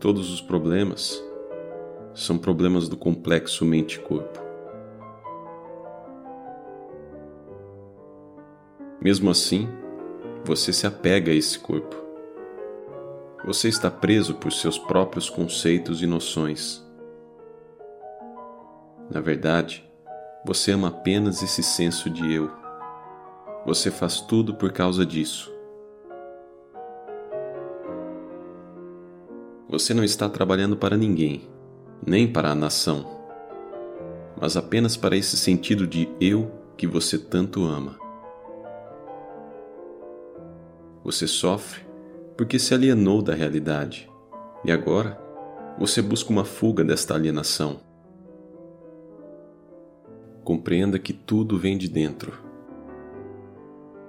Todos os problemas são problemas do complexo mente-corpo. Mesmo assim, você se apega a esse corpo. Você está preso por seus próprios conceitos e noções. Na verdade, você ama apenas esse senso de eu. Você faz tudo por causa disso. Você não está trabalhando para ninguém, nem para a nação, mas apenas para esse sentido de eu que você tanto ama. Você sofre porque se alienou da realidade e agora você busca uma fuga desta alienação. Compreenda que tudo vem de dentro.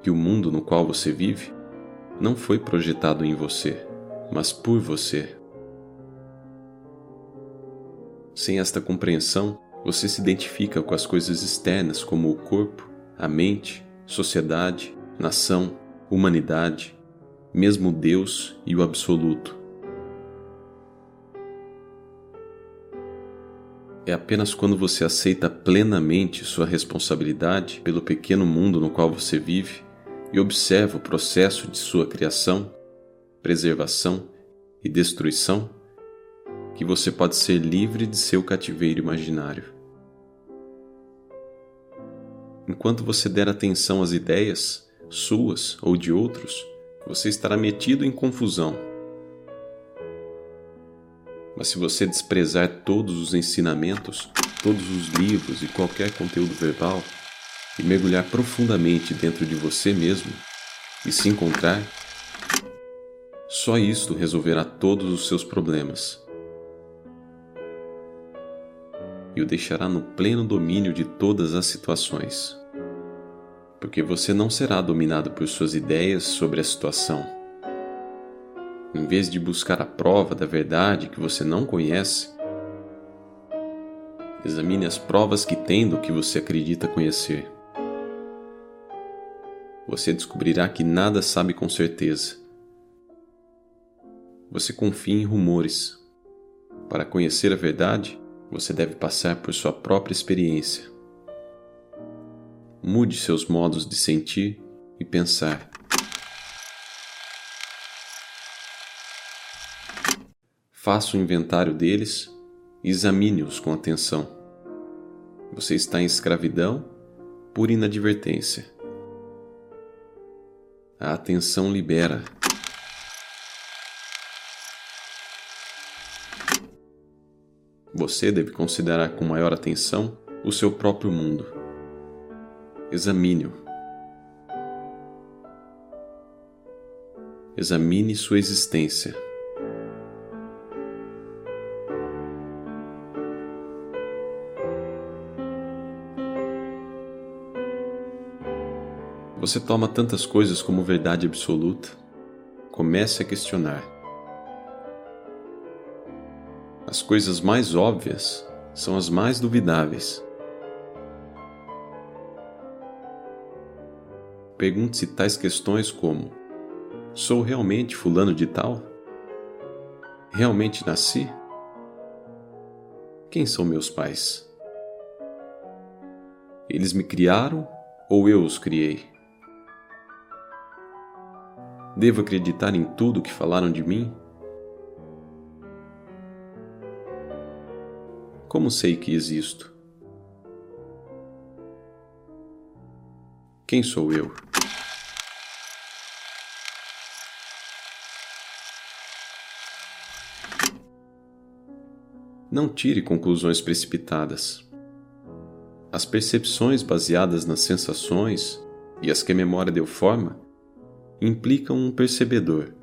Que o mundo no qual você vive não foi projetado em você, mas por você. Sem esta compreensão, você se identifica com as coisas externas como o corpo, a mente, sociedade, nação, humanidade, mesmo Deus e o Absoluto. É apenas quando você aceita plenamente sua responsabilidade pelo pequeno mundo no qual você vive e observa o processo de sua criação, preservação e destruição que você pode ser livre de seu cativeiro imaginário. Enquanto você der atenção às ideias, suas ou de outros, você estará metido em confusão. Mas se você desprezar todos os ensinamentos, todos os livros e qualquer conteúdo verbal, e mergulhar profundamente dentro de você mesmo e se encontrar, só isto resolverá todos os seus problemas e o deixará no pleno domínio de todas as situações porque você não será dominado por suas ideias sobre a situação. Em vez de buscar a prova da verdade que você não conhece, examine as provas que tem do que você acredita conhecer. Você descobrirá que nada sabe com certeza. Você confia em rumores. Para conhecer a verdade, você deve passar por sua própria experiência. Mude seus modos de sentir e pensar. Faça o um inventário deles e examine-os com atenção. Você está em escravidão por inadvertência. A atenção libera. Você deve considerar com maior atenção o seu próprio mundo examine-o. Examine sua existência. Você toma tantas coisas como verdade absoluta? Comece a questionar. As coisas mais óbvias são as mais duvidáveis. Pergunte-se tais questões como: Sou realmente fulano de tal? Realmente nasci? Quem são meus pais? Eles me criaram ou eu os criei? Devo acreditar em tudo que falaram de mim? Como sei que existo? Quem sou eu? Não tire conclusões precipitadas. As percepções baseadas nas sensações e as que a memória deu forma implicam um percebedor,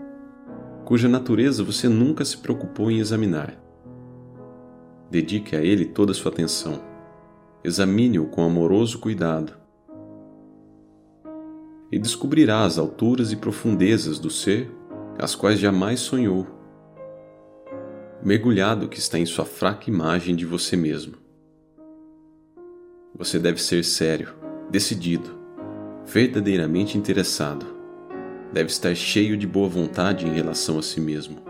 cuja natureza você nunca se preocupou em examinar. Dedique a ele toda a sua atenção. Examine-o com amoroso cuidado. E descobrirá as alturas e profundezas do ser, as quais jamais sonhou mergulhado que está em sua fraca imagem de você mesmo. Você deve ser sério, decidido, verdadeiramente interessado. Deve estar cheio de boa vontade em relação a si mesmo.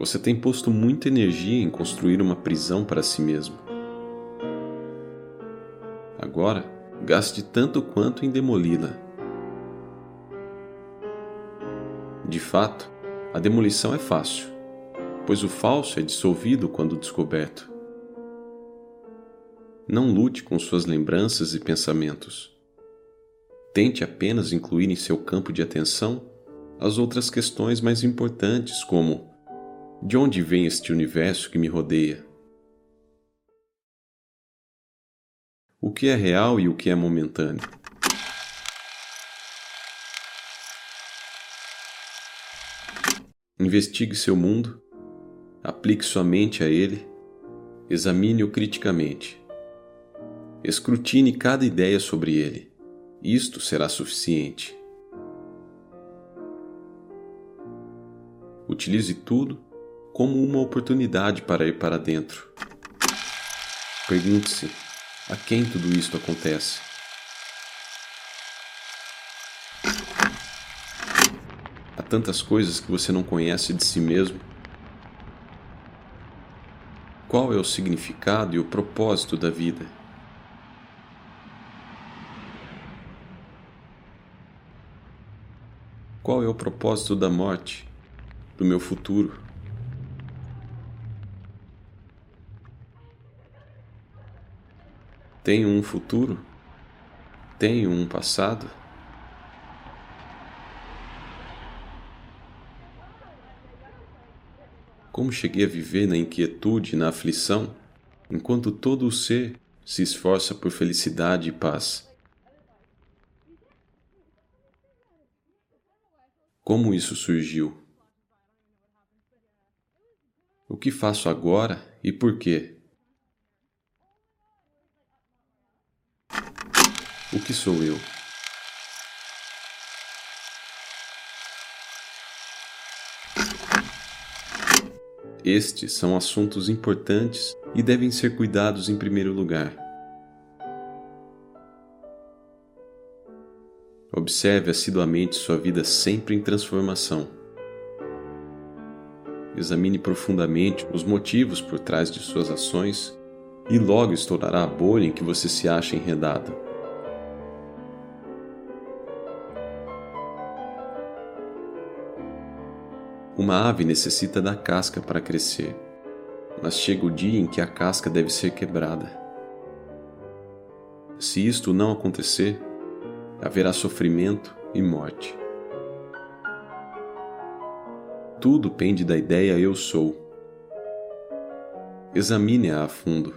Você tem posto muita energia em construir uma prisão para si mesmo. Agora, gaste tanto quanto em demoli-la. De fato, a demolição é fácil, pois o falso é dissolvido quando descoberto. Não lute com suas lembranças e pensamentos. Tente apenas incluir em seu campo de atenção as outras questões mais importantes, como: de onde vem este universo que me rodeia? O que é real e o que é momentâneo? Investigue seu mundo, aplique sua mente a ele, examine-o criticamente. Escrutine cada ideia sobre ele. Isto será suficiente. Utilize tudo como uma oportunidade para ir para dentro. Pergunte-se: a quem tudo isto acontece? Há tantas coisas que você não conhece de si mesmo. Qual é o significado e o propósito da vida? Qual é o propósito da morte, do meu futuro? Tenho um futuro? Tenho um passado? Como cheguei a viver na inquietude e na aflição, enquanto todo o ser se esforça por felicidade e paz? Como isso surgiu? O que faço agora e por quê? O que sou eu? Estes são assuntos importantes e devem ser cuidados em primeiro lugar. Observe assiduamente sua vida sempre em transformação. Examine profundamente os motivos por trás de suas ações e logo estourará a bolha em que você se acha enredado. Uma ave necessita da casca para crescer, mas chega o dia em que a casca deve ser quebrada. Se isto não acontecer, haverá sofrimento e morte. Tudo pende da ideia eu sou. Examine-a a fundo.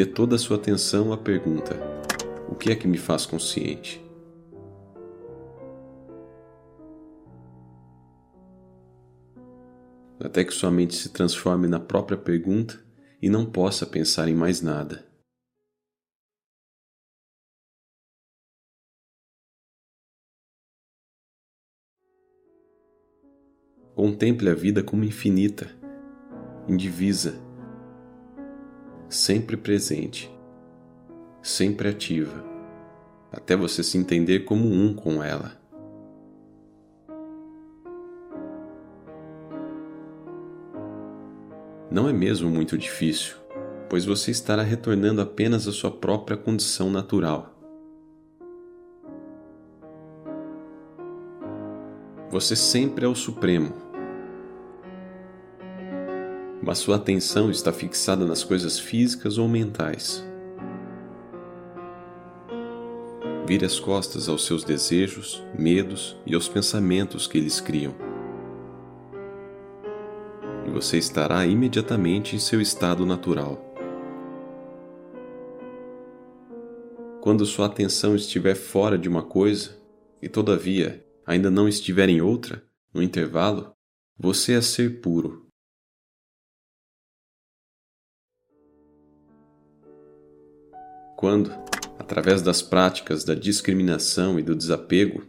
Dê toda a sua atenção à pergunta: o que é que me faz consciente? Até que sua mente se transforme na própria pergunta e não possa pensar em mais nada. Contemple a vida como infinita, indivisa sempre presente, sempre ativa, até você se entender como um com ela. Não é mesmo muito difícil, pois você estará retornando apenas à sua própria condição natural. Você sempre é o Supremo mas sua atenção está fixada nas coisas físicas ou mentais. Vire as costas aos seus desejos, medos e aos pensamentos que eles criam. E você estará imediatamente em seu estado natural. Quando sua atenção estiver fora de uma coisa e, todavia, ainda não estiver em outra, no intervalo, você é ser puro Quando, através das práticas da discriminação e do desapego,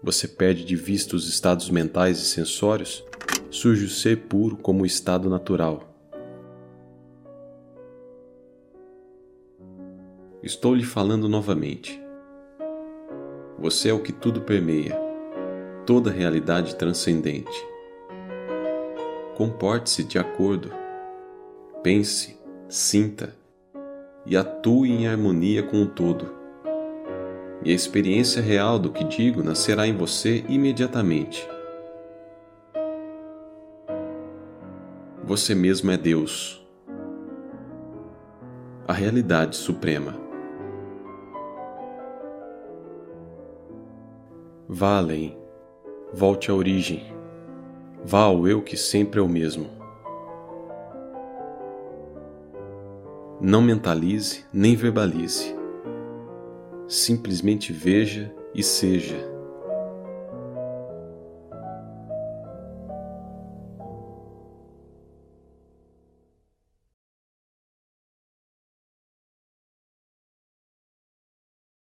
você perde de vista os estados mentais e sensórios, surge o ser puro como o estado natural. Estou lhe falando novamente. Você é o que tudo permeia, toda realidade transcendente. Comporte-se de acordo. Pense, sinta e atue em harmonia com o todo. E a experiência real do que digo nascerá em você imediatamente. Você mesmo é Deus, a realidade suprema. Vá além, volte à origem, vá ao eu que sempre é o mesmo. Não mentalize nem verbalize, simplesmente veja e seja.